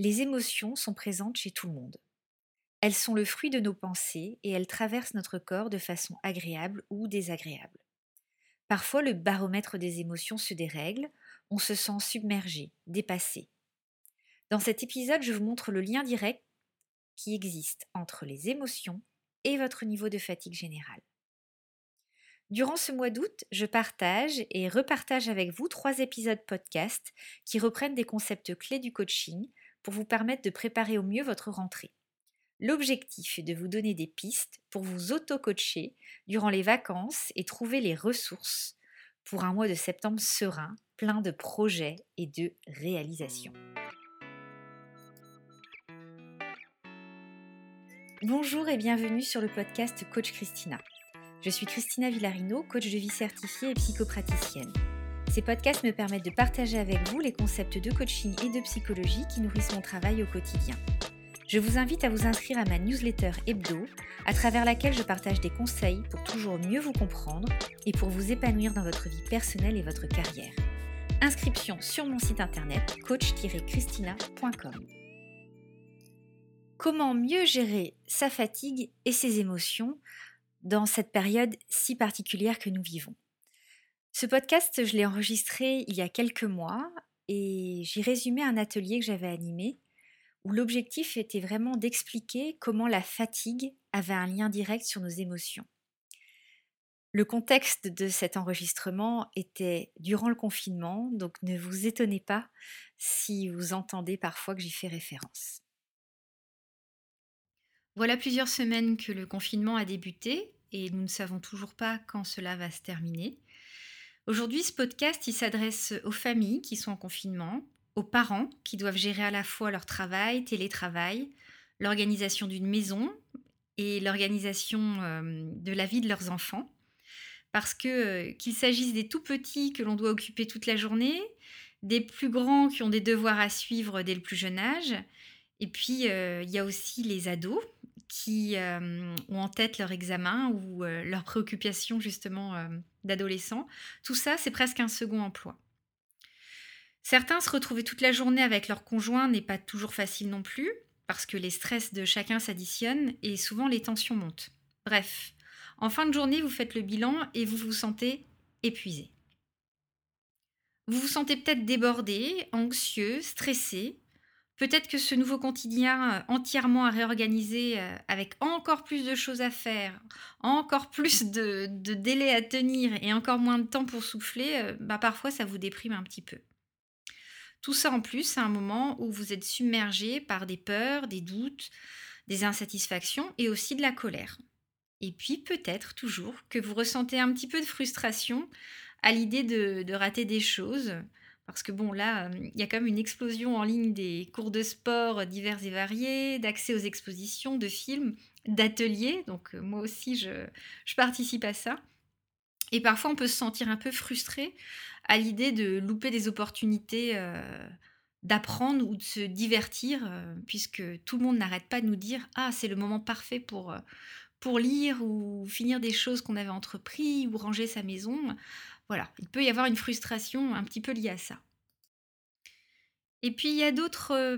Les émotions sont présentes chez tout le monde. Elles sont le fruit de nos pensées et elles traversent notre corps de façon agréable ou désagréable. Parfois, le baromètre des émotions se dérègle, on se sent submergé, dépassé. Dans cet épisode, je vous montre le lien direct qui existe entre les émotions et votre niveau de fatigue générale. Durant ce mois d'août, je partage et repartage avec vous trois épisodes podcast qui reprennent des concepts clés du coaching pour vous permettre de préparer au mieux votre rentrée. L'objectif est de vous donner des pistes pour vous auto-coacher durant les vacances et trouver les ressources pour un mois de septembre serein, plein de projets et de réalisations. Bonjour et bienvenue sur le podcast Coach Christina. Je suis Christina Villarino, coach de vie certifiée et psychopraticienne. Ces podcasts me permettent de partager avec vous les concepts de coaching et de psychologie qui nourrissent mon travail au quotidien. Je vous invite à vous inscrire à ma newsletter hebdo, à travers laquelle je partage des conseils pour toujours mieux vous comprendre et pour vous épanouir dans votre vie personnelle et votre carrière. Inscription sur mon site internet coach-christina.com. Comment mieux gérer sa fatigue et ses émotions dans cette période si particulière que nous vivons? Ce podcast, je l'ai enregistré il y a quelques mois et j'y résumé un atelier que j'avais animé où l'objectif était vraiment d'expliquer comment la fatigue avait un lien direct sur nos émotions. Le contexte de cet enregistrement était durant le confinement, donc ne vous étonnez pas si vous entendez parfois que j'y fais référence. Voilà plusieurs semaines que le confinement a débuté et nous ne savons toujours pas quand cela va se terminer. Aujourd'hui, ce podcast, s'adresse aux familles qui sont en confinement, aux parents qui doivent gérer à la fois leur travail, télétravail, l'organisation d'une maison et l'organisation euh, de la vie de leurs enfants. Parce que euh, qu'il s'agisse des tout petits que l'on doit occuper toute la journée, des plus grands qui ont des devoirs à suivre dès le plus jeune âge, et puis euh, il y a aussi les ados qui ont en tête leur examen ou leurs préoccupations justement d'adolescents. Tout ça, c'est presque un second emploi. Certains se retrouver toute la journée avec leur conjoint n'est pas toujours facile non plus, parce que les stress de chacun s'additionnent et souvent les tensions montent. Bref, en fin de journée, vous faites le bilan et vous vous sentez épuisé. Vous vous sentez peut-être débordé, anxieux, stressé. Peut-être que ce nouveau quotidien euh, entièrement à réorganiser, euh, avec encore plus de choses à faire, encore plus de, délais à tenir et encore moins de temps pour souffler, euh, bah parfois ça vous déprime un petit peu. Tout ça en plus à un moment où vous êtes submergé par des peurs, des doutes, des insatisfactions et aussi de la colère. Et puis peut-être toujours que vous ressentez un petit peu de frustration à l'idée de, rater des choses. Parce que bon, là, euh, il y a comme une explosion en ligne des cours de sport divers et variés, d'accès aux expositions, de films, d'ateliers. Donc euh, moi aussi, je, participe à ça. Et parfois, on peut se sentir un peu frustré à l'idée de louper des opportunités euh, d'apprendre ou de se divertir, puisque tout le monde n'arrête pas de nous dire Ah, c'est le moment parfait pour, pour lire ou finir des choses qu'on avait entrepris ou ranger sa maison. Voilà, il peut y avoir une frustration un petit peu liée à ça. Et puis il y a d'autres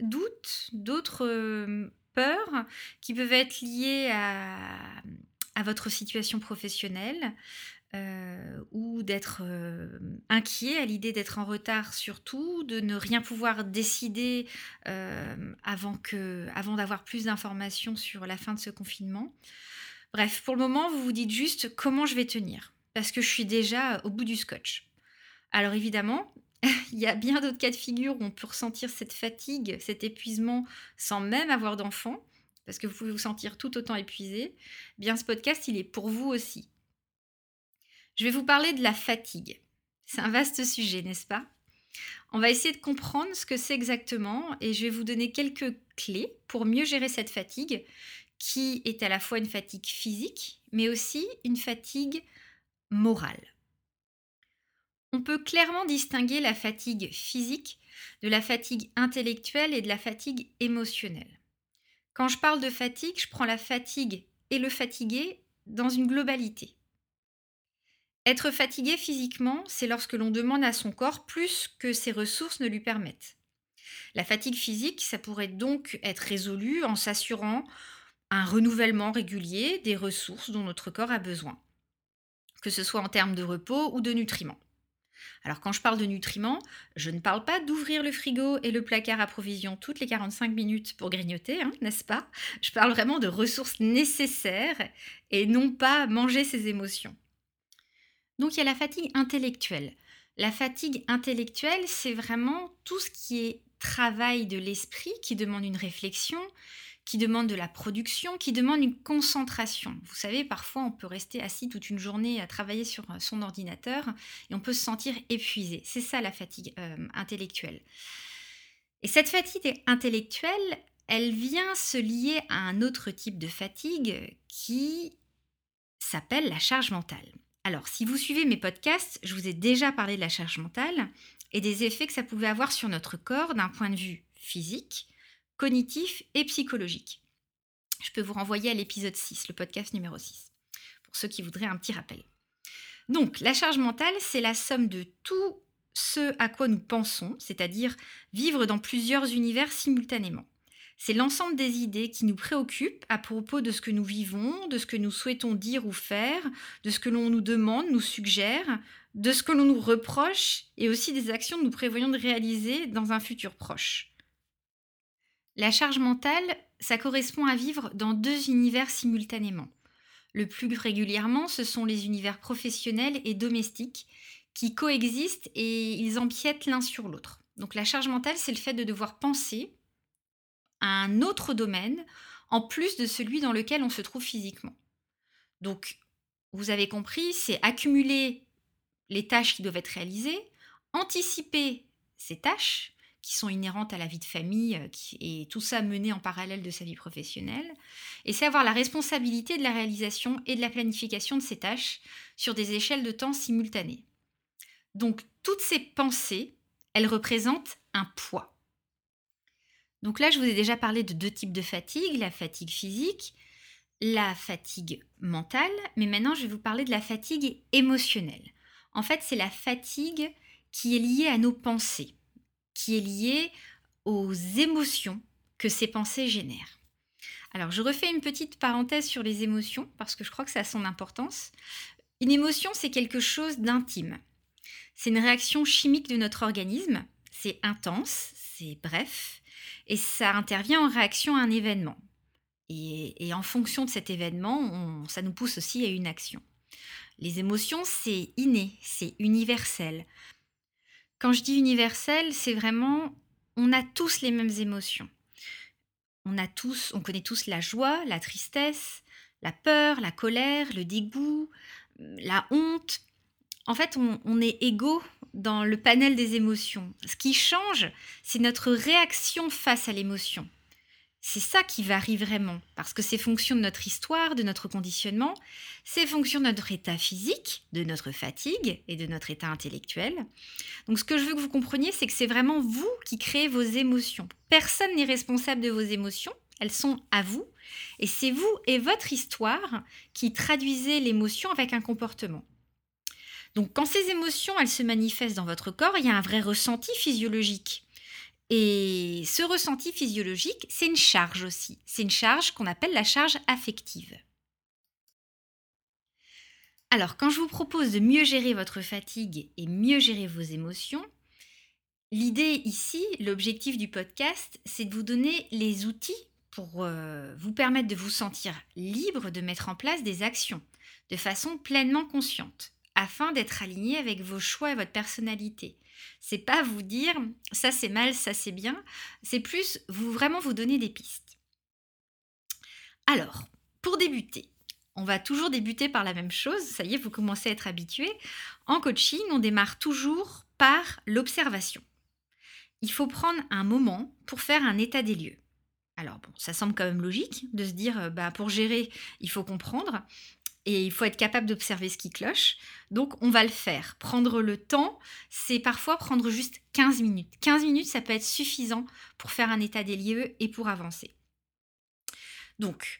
doutes, d'autres peurs qui peuvent être liées à, votre situation professionnelle euh, ou d'être euh, inquiet à l'idée d'être en retard surtout, de ne rien pouvoir décider euh, avant, que, avant d'avoir plus d'informations sur la fin de ce confinement. Bref, pour le moment, vous vous dites juste comment je vais tenir, parce que je suis déjà au bout du scotch. Alors évidemment, il y a bien d'autres cas de figure où on peut ressentir cette fatigue, cet épuisement sans même avoir d'enfant parce que vous pouvez vous sentir tout autant épuisé, bien ce podcast, il est pour vous aussi. Je vais vous parler de la fatigue. C'est un vaste sujet, n'est-ce pas? On va essayer de comprendre ce que c'est exactement et je vais vous donner quelques clés pour mieux gérer cette fatigue qui est à la fois une fatigue physique, mais aussi une fatigue morale. On peut clairement distinguer la fatigue physique de la fatigue intellectuelle et de la fatigue émotionnelle. Quand je parle de fatigue, je prends la fatigue et le fatigué dans une globalité. Être fatigué physiquement, c'est lorsque l'on demande à son corps plus que ses ressources ne lui permettent. La fatigue physique, ça pourrait donc être résolu en s'assurant un renouvellement régulier des ressources dont notre corps a besoin, que ce soit en termes de repos ou de nutriments. Alors quand je parle de nutriments, je ne parle pas d'ouvrir le frigo et le placard à provisions toutes les 45 minutes pour grignoter, hein, n'est-ce pas? Je parle vraiment de ressources nécessaires et non pas manger ses émotions. Donc il y a la fatigue intellectuelle. La fatigue intellectuelle, c'est vraiment tout ce qui est travail de l'esprit qui demande une réflexion, qui demande de la production, qui demande une concentration. Vous savez, parfois on peut rester assis toute une journée à travailler sur euh, son ordinateur et on peut se sentir épuisé. C'est ça la fatigue euh, intellectuelle. Et cette fatigue intellectuelle, elle vient se lier à un autre type de fatigue qui s'appelle la charge mentale. Alors, si vous suivez mes podcasts, je vous ai déjà parlé de la charge mentale et des effets que ça pouvait avoir sur notre corps d'un point de vue physique, cognitif et psychologique. Je peux vous renvoyer à l'épisode 6, le podcast numéro 6, pour ceux qui voudraient un petit rappel. Donc, la charge mentale, c'est la somme de tout ce à quoi nous pensons, c'est-à-dire vivre dans plusieurs univers simultanément. C'est l'ensemble des idées qui nous préoccupent à propos de ce que nous vivons, de ce que nous souhaitons dire ou faire, de ce que l'on nous demande, nous suggère, de ce que l'on nous reproche et aussi des actions que nous prévoyons de réaliser dans un futur proche. La charge mentale, ça correspond à vivre dans deux univers simultanément. Le plus régulièrement, ce sont les univers professionnels et domestiques qui coexistent et ils empiètent l'un sur l'autre. Donc la charge mentale, c'est le fait de devoir penser à un autre domaine en plus de celui dans lequel on se trouve physiquement. Donc, vous avez compris, c'est accumuler les tâches qui doivent être réalisées, anticiper ces tâches qui sont inhérentes à la vie de famille euh, et tout ça mené en parallèle de sa vie professionnelle. Et c'est avoir la responsabilité de la réalisation et de la planification de ces tâches sur des échelles de temps simultanées. Donc toutes ces pensées, elles représentent un poids. Donc là, je vous ai déjà parlé de deux types de fatigue, la fatigue physique, la fatigue mentale, mais maintenant je vais vous parler de la fatigue émotionnelle. En fait, c'est la fatigue qui est liée à nos pensées qui est lié aux émotions que ces pensées génèrent. Alors, je refais une petite parenthèse sur les émotions parce que je crois que ça a son importance. Une émotion, c'est quelque chose d'intime. C'est une réaction chimique de notre organisme. C'est intense, c'est bref, et ça intervient en réaction à un événement. Et, en fonction de cet événement, ça nous pousse aussi à une action. Les émotions, c'est inné, c'est universel. Quand je dis universel, c'est vraiment, on a tous les mêmes émotions. On a tous, on connaît tous la joie, la tristesse, la peur, la colère, le dégoût, la honte. En fait, on, on est égaux dans le panel des émotions. Ce qui change, c'est notre réaction face à l'émotion. C'est ça qui varie vraiment, parce que c'est fonction de notre histoire, de notre conditionnement, c'est fonction de notre état physique, de notre fatigue et de notre état intellectuel. Donc ce que je veux que vous compreniez, c'est que c'est vraiment vous qui créez vos émotions. Personne n'est responsable de vos émotions, elles sont à vous, et c'est vous et votre histoire qui traduisez l'émotion avec un comportement. Donc quand ces émotions, elles se manifestent dans votre corps, il y a un vrai ressenti physiologique. Et ce ressenti physiologique, c'est une charge aussi. C'est une charge qu'on appelle la charge affective. Alors, quand je vous propose de mieux gérer votre fatigue et mieux gérer vos émotions, l'idée ici, l'objectif du podcast, c'est de vous donner les outils pour euh, vous permettre de vous sentir libre de mettre en place des actions de façon pleinement consciente, afin d'être aligné avec vos choix et votre personnalité, c'est pas vous dire ça c'est mal, ça c'est bien. C'est plus vous vraiment vous donner des pistes. Alors, pour débuter, on va toujours débuter par la même chose. Ça y est, vous commencez à être habitué. En coaching, on démarre toujours par l'observation. Il faut prendre un moment pour faire un état des lieux. Alors bon, ça semble quand même logique de se dire, euh, bah, pour gérer, il faut comprendre et il faut être capable d'observer ce qui cloche. Donc on va le faire. Prendre le temps, c'est parfois prendre juste 15 minutes. 15 minutes, ça peut être suffisant pour faire un état des lieux et pour avancer. Donc,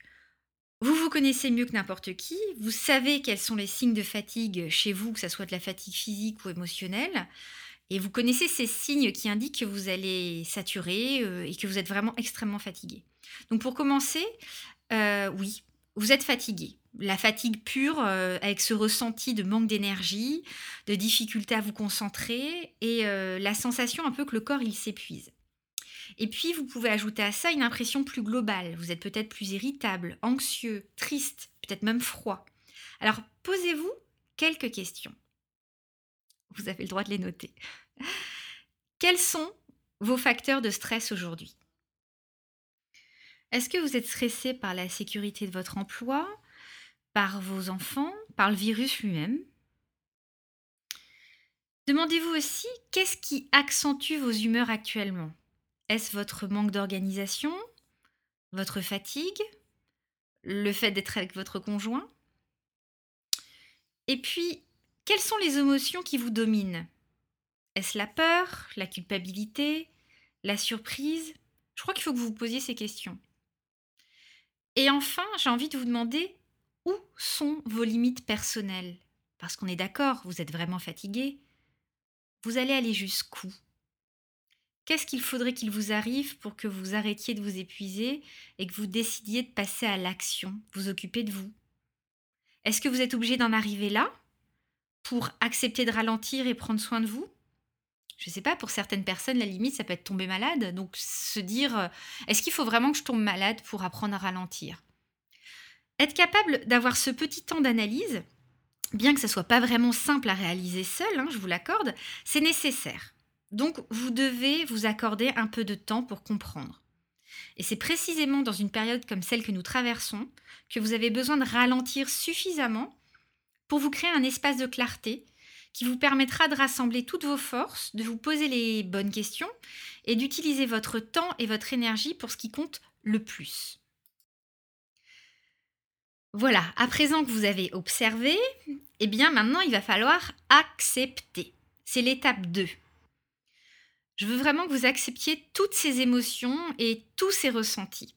vous vous connaissez mieux que n'importe qui, vous savez quels sont les signes de fatigue chez vous, que ce soit de la fatigue physique ou émotionnelle. Et vous connaissez ces signes qui indiquent que vous allez saturer euh, et que vous êtes vraiment extrêmement fatigué. Donc pour commencer, euh, oui, vous êtes fatigué. La fatigue pure, euh, avec ce ressenti de manque d'énergie, de difficulté à vous concentrer et la sensation un peu que le corps il s'épuise. Et puis vous pouvez ajouter à ça une impression plus globale. Vous êtes peut-être plus irritable, anxieux, triste, peut-être même froid. Alors posez-vous quelques questions. Vous avez le droit de les noter. Quels sont vos facteurs de stress aujourd'hui? Est-ce que vous êtes stressé par la sécurité de votre emploi, par vos enfants, par le virus lui-même? Demandez-vous aussi qu'est-ce qui accentue vos humeurs actuellement? Est-ce votre manque d'organisation Votre fatigue Le fait d'être avec votre conjoint? Et puis, quelles sont les émotions qui vous dominent? Est-ce la peur, la culpabilité, la surprise? Je crois qu'il faut que vous vous posiez ces questions. Et enfin, j'ai envie de vous demander où sont vos limites personnelles? Parce qu'on est d'accord, vous êtes vraiment fatigué. Vous allez aller jusqu'où? Qu'est-ce qu'il faudrait qu'il vous arrive pour que vous arrêtiez de vous épuiser et que vous décidiez de passer à l'action, vous occuper de vous? Est-ce que vous êtes obligé d'en arriver là pour accepter de ralentir et prendre soin de vous? Je ne sais pas, pour certaines personnes, la limite, ça peut être tomber malade. Donc, se dire, euh, est-ce qu'il faut vraiment que je tombe malade pour apprendre à ralentir? Être capable d'avoir ce petit temps d'analyse, bien que ce soit pas vraiment simple à réaliser seul, hein, je vous l'accorde, c'est nécessaire. Donc, vous devez vous accorder un peu de temps pour comprendre. Et c'est précisément dans une période comme celle que nous traversons que vous avez besoin de ralentir suffisamment pour vous créer un espace de clarté qui vous permettra de rassembler toutes vos forces, de vous poser les bonnes questions et d'utiliser votre temps et votre énergie pour ce qui compte le plus. Voilà, à présent que vous avez observé, eh bien maintenant il va falloir accepter. C'est l'étape 2. Je veux vraiment que vous acceptiez toutes ces émotions et tous ces ressentis.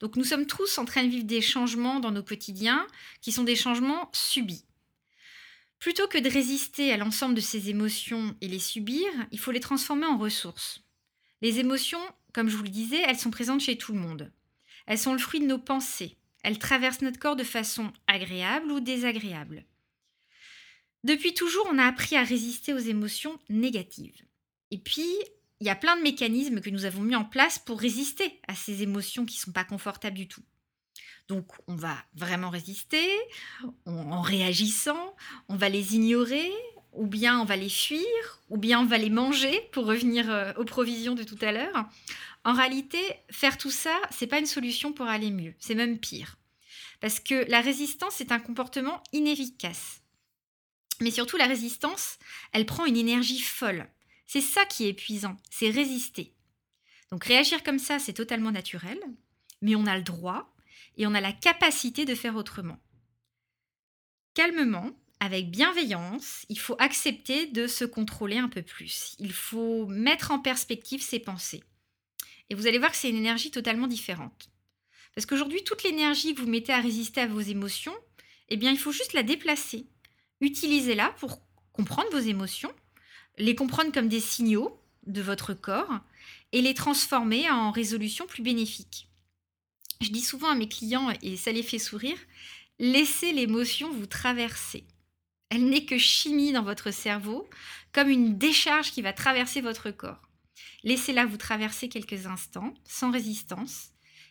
Donc nous sommes tous en train de vivre des changements dans nos quotidiens qui sont des changements subis. Plutôt que de résister à l'ensemble de ces émotions et les subir, il faut les transformer en ressources. Les émotions, comme je vous le disais, elles sont présentes chez tout le monde. Elles sont le fruit de nos pensées. Elles traversent notre corps de façon agréable ou désagréable. Depuis toujours, on a appris à résister aux émotions négatives. Et puis, il y a plein de mécanismes que nous avons mis en place pour résister à ces émotions qui ne sont pas confortables du tout. Donc on va vraiment résister en réagissant, on va les ignorer, ou bien on va les fuir, ou bien on va les manger pour revenir euh, aux provisions de tout à l'heure. En réalité, faire tout ça, c'est pas une solution pour aller mieux, c'est même pire. Parce que la résistance est un comportement inefficace. Mais surtout, la résistance, elle prend une énergie folle. C'est ça qui est épuisant, c'est résister. Donc réagir comme ça, c'est totalement naturel, mais on a le droit et on a la capacité de faire autrement. Calmement, avec bienveillance, il faut accepter de se contrôler un peu plus. Il faut mettre en perspective ses pensées. Et vous allez voir que c'est une énergie totalement différente. Parce qu'aujourd'hui, toute l'énergie que vous mettez à résister à vos émotions, eh bien, il faut juste la déplacer. Utilisez-la pour comprendre vos émotions, les comprendre comme des signaux de votre corps et les transformer en résolutions plus bénéfiques. Je dis souvent à mes clients, et ça les fait sourire, laissez l'émotion vous traverser. Elle n'est que chimie dans votre cerveau, comme une décharge qui va traverser votre corps. Laissez-la vous traverser quelques instants, sans résistance,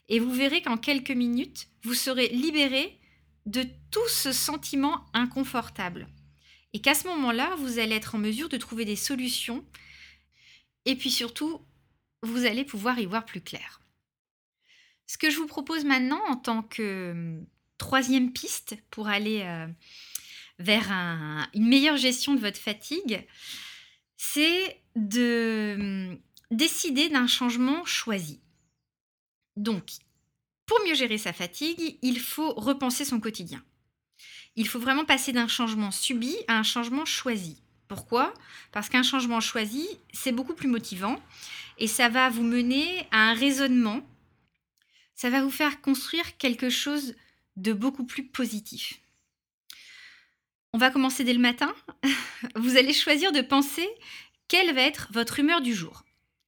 et vous verrez qu'en quelques minutes, vous serez libéré de tout ce sentiment inconfortable. Et qu'à ce moment-là, vous allez être en mesure de trouver des solutions, et puis surtout, vous allez pouvoir y voir plus clair. Ce que je vous propose maintenant en tant que hum, troisième piste pour aller euh, vers une meilleure gestion de votre fatigue, c'est de hum, décider d'un changement choisi. Donc, pour mieux gérer sa fatigue, il faut repenser son quotidien. Il faut vraiment passer d'un changement subi à un changement choisi. Pourquoi? Parce qu'un changement choisi, c'est beaucoup plus motivant et ça va vous mener à un raisonnement ça va vous faire construire quelque chose de beaucoup plus positif. On va commencer dès le matin. Vous allez choisir de penser quelle va être votre humeur du jour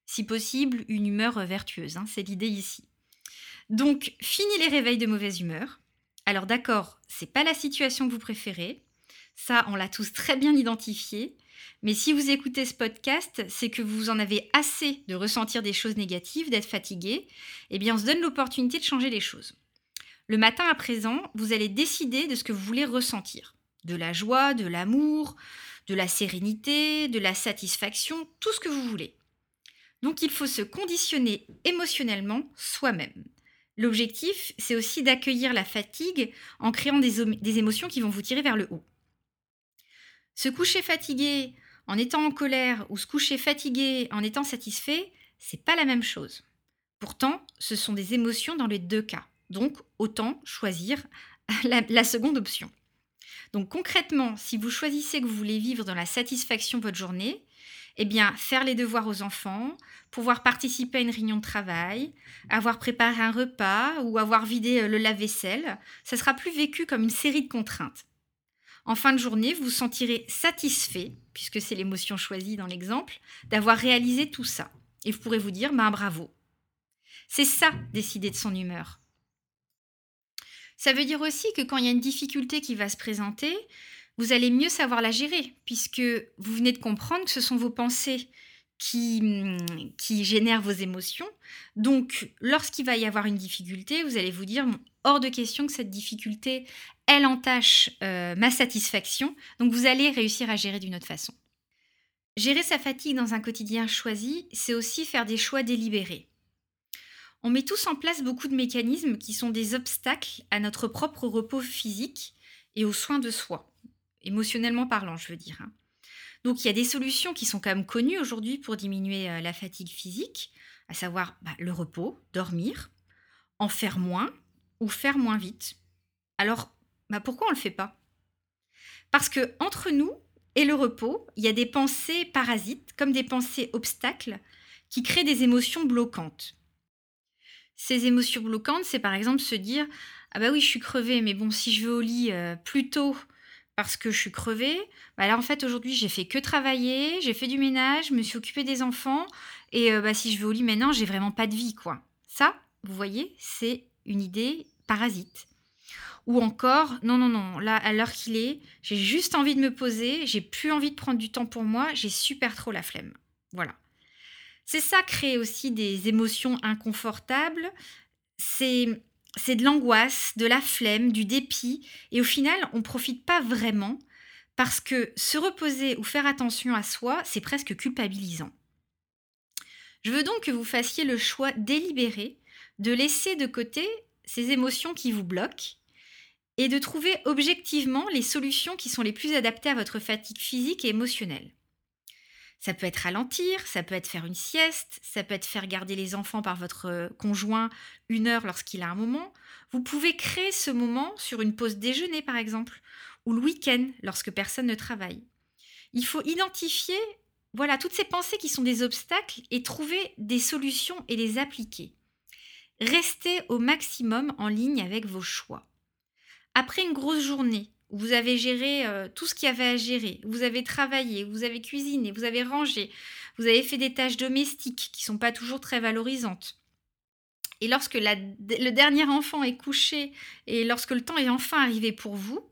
Si possible, une humeur vertueuse, hein, c'est l'idée ici. Donc, fini les réveils de mauvaise humeur. Alors d'accord, c'est pas la situation que vous préférez. Ça, on l'a tous très bien identifié. Mais si vous écoutez ce podcast, c'est que vous en avez assez de ressentir des choses négatives, d'être fatigué. Eh bien, on se donne l'opportunité de changer les choses. Le matin à présent, vous allez décider de ce que vous voulez ressentir. De la joie, de l'amour, de la sérénité, de la satisfaction, tout ce que vous voulez. Donc il faut se conditionner émotionnellement soi-même. L'objectif, c'est aussi d'accueillir la fatigue en créant des, émotions qui vont vous tirer vers le haut. Se coucher fatigué en étant en colère ou se coucher fatigué en étant satisfait, c'est pas la même chose. Pourtant, ce sont des émotions dans les deux cas. Donc, autant choisir la, seconde option. Donc, concrètement, si vous choisissez que vous voulez vivre dans la satisfaction de votre journée, eh bien, faire les devoirs aux enfants, pouvoir participer à une réunion de travail, avoir préparé un repas ou avoir vidé euh, le lave-vaisselle, ça sera plus vécu comme une série de contraintes. En fin de journée, vous vous sentirez satisfait, puisque c'est l'émotion choisie dans l'exemple, d'avoir réalisé tout ça. Et vous pourrez vous dire, ben bravo. C'est ça, décider de son humeur. Ça veut dire aussi que quand il y a une difficulté qui va se présenter, vous allez mieux savoir la gérer, puisque vous venez de comprendre que ce sont vos pensées qui, mm, qui génèrent vos émotions. Donc, lorsqu'il va y avoir une difficulté, vous allez vous dire, hors de question que cette difficulté, elle entache euh, ma satisfaction. Donc, vous allez réussir à gérer d'une autre façon. Gérer sa fatigue dans un quotidien choisi, c'est aussi faire des choix délibérés. On met tous en place beaucoup de mécanismes qui sont des obstacles à notre propre repos physique et aux soins de soi émotionnellement parlant, je veux dire. Hein. Donc il y a des solutions qui sont quand même connues aujourd'hui pour diminuer euh, la fatigue physique, à savoir bah, le repos, dormir, en faire moins ou faire moins vite. Alors bah, pourquoi on ne le fait pas? Parce que entre nous et le repos, il y a des pensées parasites, comme des pensées obstacles, qui créent des émotions bloquantes. Ces émotions bloquantes, c'est par exemple se dire Ah bah oui, je suis crevée, mais bon, si je vais au lit euh, plus tôt parce que je suis crevée. Bah là, en fait, aujourd'hui, j'ai fait que travailler, j'ai fait du ménage, je me suis occupée des enfants. Et euh, bah, si je vais au lit maintenant, j'ai vraiment pas de vie, quoi. Ça, vous voyez, c'est une idée parasite. Ou encore, non, non, non, là, à l'heure qu'il est, j'ai juste envie de me poser, j'ai plus envie de prendre du temps pour moi, j'ai super trop la flemme. Voilà. C'est ça, créer aussi des émotions inconfortables. C'est c'est de l'angoisse, de la flemme, du dépit, et au final, on ne profite pas vraiment parce que se reposer ou faire attention à soi, c'est presque culpabilisant. Je veux donc que vous fassiez le choix délibéré de laisser de côté ces émotions qui vous bloquent et de trouver objectivement les solutions qui sont les plus adaptées à votre fatigue physique et émotionnelle. Ça peut être ralentir, ça peut être faire une sieste, ça peut être faire garder les enfants par votre conjoint une heure lorsqu'il a un moment. Vous pouvez créer ce moment sur une pause déjeuner par exemple, ou le week-end lorsque personne ne travaille. Il faut identifier voilà toutes ces pensées qui sont des obstacles et trouver des solutions et les appliquer. Restez au maximum en ligne avec vos choix. Après une grosse journée, vous avez géré euh, tout ce qu'il y avait à gérer, vous avez travaillé, vous avez cuisiné, vous avez rangé, vous avez fait des tâches domestiques qui ne sont pas toujours très valorisantes. Et lorsque le dernier enfant est couché et lorsque le temps est enfin arrivé pour vous,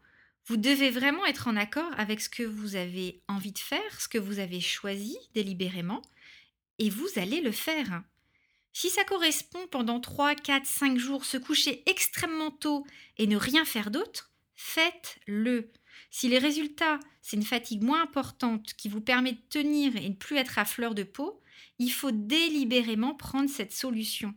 vous devez vraiment être en accord avec ce que vous avez envie de faire, ce que vous avez choisi délibérément, et vous allez le faire. Si ça correspond pendant 3, 4, 5 jours, se coucher extrêmement tôt et ne rien faire d'autre, faites-le. Si les résultats, c'est une fatigue moins importante qui vous permet de tenir et ne plus être à fleur de peau, il faut délibérément prendre cette solution.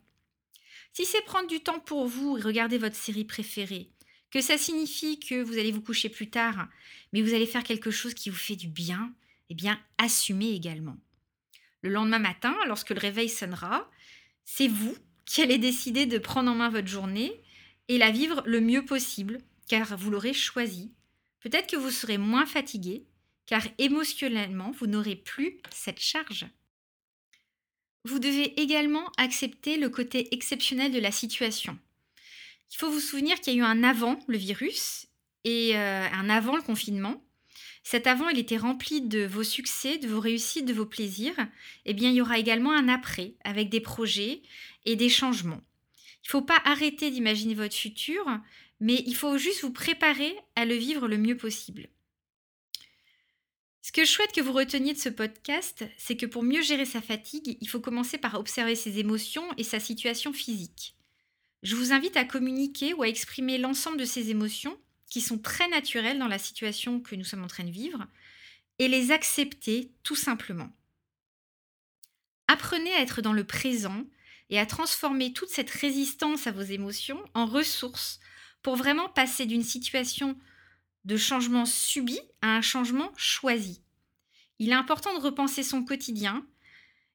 Si c'est prendre du temps pour vous et regarder votre série préférée, que ça signifie que vous allez vous coucher plus tard, mais vous allez faire quelque chose qui vous fait du bien, eh bien, assumez également. Le lendemain matin, lorsque le réveil sonnera, c'est vous qui allez décider de prendre en main votre journée et la vivre le mieux possible car vous l'aurez choisi. Peut-être que vous serez moins fatigué, car émotionnellement, vous n'aurez plus cette charge. Vous devez également accepter le côté exceptionnel de la situation. Il faut vous souvenir qu'il y a eu un avant le virus et euh, un avant le confinement. Cet avant, il était rempli de vos succès, de vos réussites, de vos plaisirs, eh bien, il y aura également un après, avec des projets et des changements. Il ne faut pas arrêter d'imaginer votre futur, mais il faut juste vous préparer à le vivre le mieux possible. Ce que je souhaite que vous reteniez de ce podcast, c'est que pour mieux gérer sa fatigue, il faut commencer par observer ses émotions et sa situation physique. Je vous invite à communiquer ou à exprimer l'ensemble de ces émotions sont très naturelles dans la situation que nous sommes en train de vivre et les accepter tout simplement. Apprenez à être dans le présent et à transformer toute cette résistance à vos émotions en ressources pour vraiment passer d'une situation de changement subi à un changement choisi. Il est important de repenser son quotidien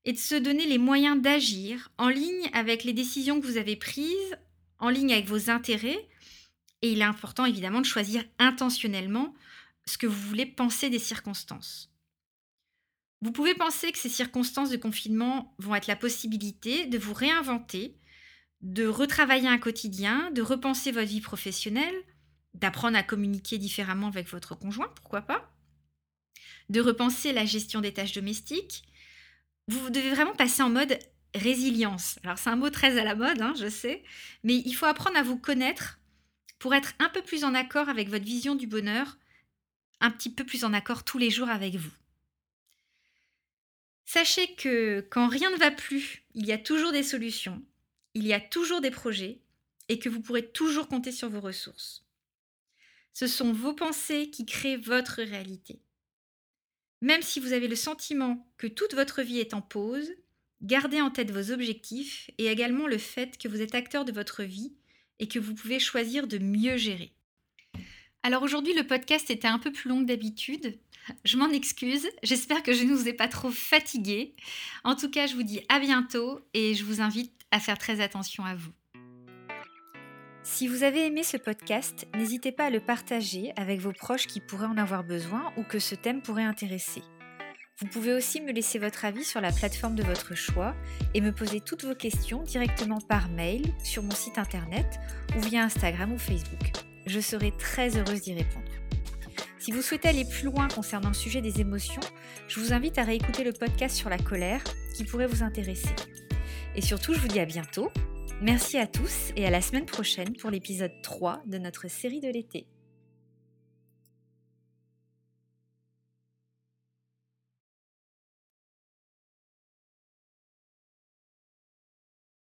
et de se donner les moyens d'agir en ligne avec les décisions que vous avez prises, en ligne avec vos intérêts. Et il est important évidemment de choisir intentionnellement ce que vous voulez penser des circonstances. Vous pouvez penser que ces circonstances de confinement vont être la possibilité de vous réinventer, de retravailler un quotidien, de repenser votre vie professionnelle, d'apprendre à communiquer différemment avec votre conjoint, pourquoi pas, de repenser la gestion des tâches domestiques. Vous devez vraiment passer en mode résilience. Alors c'est un mot très à la mode, hein, je sais, mais il faut apprendre à vous connaître pour être un peu plus en accord avec votre vision du bonheur, un petit peu plus en accord tous les jours avec vous. Sachez que quand rien ne va plus, il y a toujours des solutions, il y a toujours des projets et que vous pourrez toujours compter sur vos ressources. Ce sont vos pensées qui créent votre réalité. Même si vous avez le sentiment que toute votre vie est en pause, gardez en tête vos objectifs et également le fait que vous êtes acteur de votre vie et que vous pouvez choisir de mieux gérer. Alors aujourd'hui, le podcast était un peu plus long que d'habitude. Je m'en excuse. J'espère que je ne vous ai pas trop fatigué. En tout cas, je vous dis à bientôt et je vous invite à faire très attention à vous. Si vous avez aimé ce podcast, n'hésitez pas à le partager avec vos proches qui pourraient en avoir besoin ou que ce thème pourrait intéresser. Vous pouvez aussi me laisser votre avis sur la plateforme de votre choix et me poser toutes vos questions directement par mail, sur mon site internet ou via Instagram ou Facebook. Je serai très heureuse d'y répondre. Si vous souhaitez aller plus loin concernant le sujet des émotions, je vous invite à réécouter le podcast sur la colère qui pourrait vous intéresser. Et surtout, je vous dis à bientôt Merci à tous et à la semaine prochaine pour l'épisode 3 de notre série de l'été.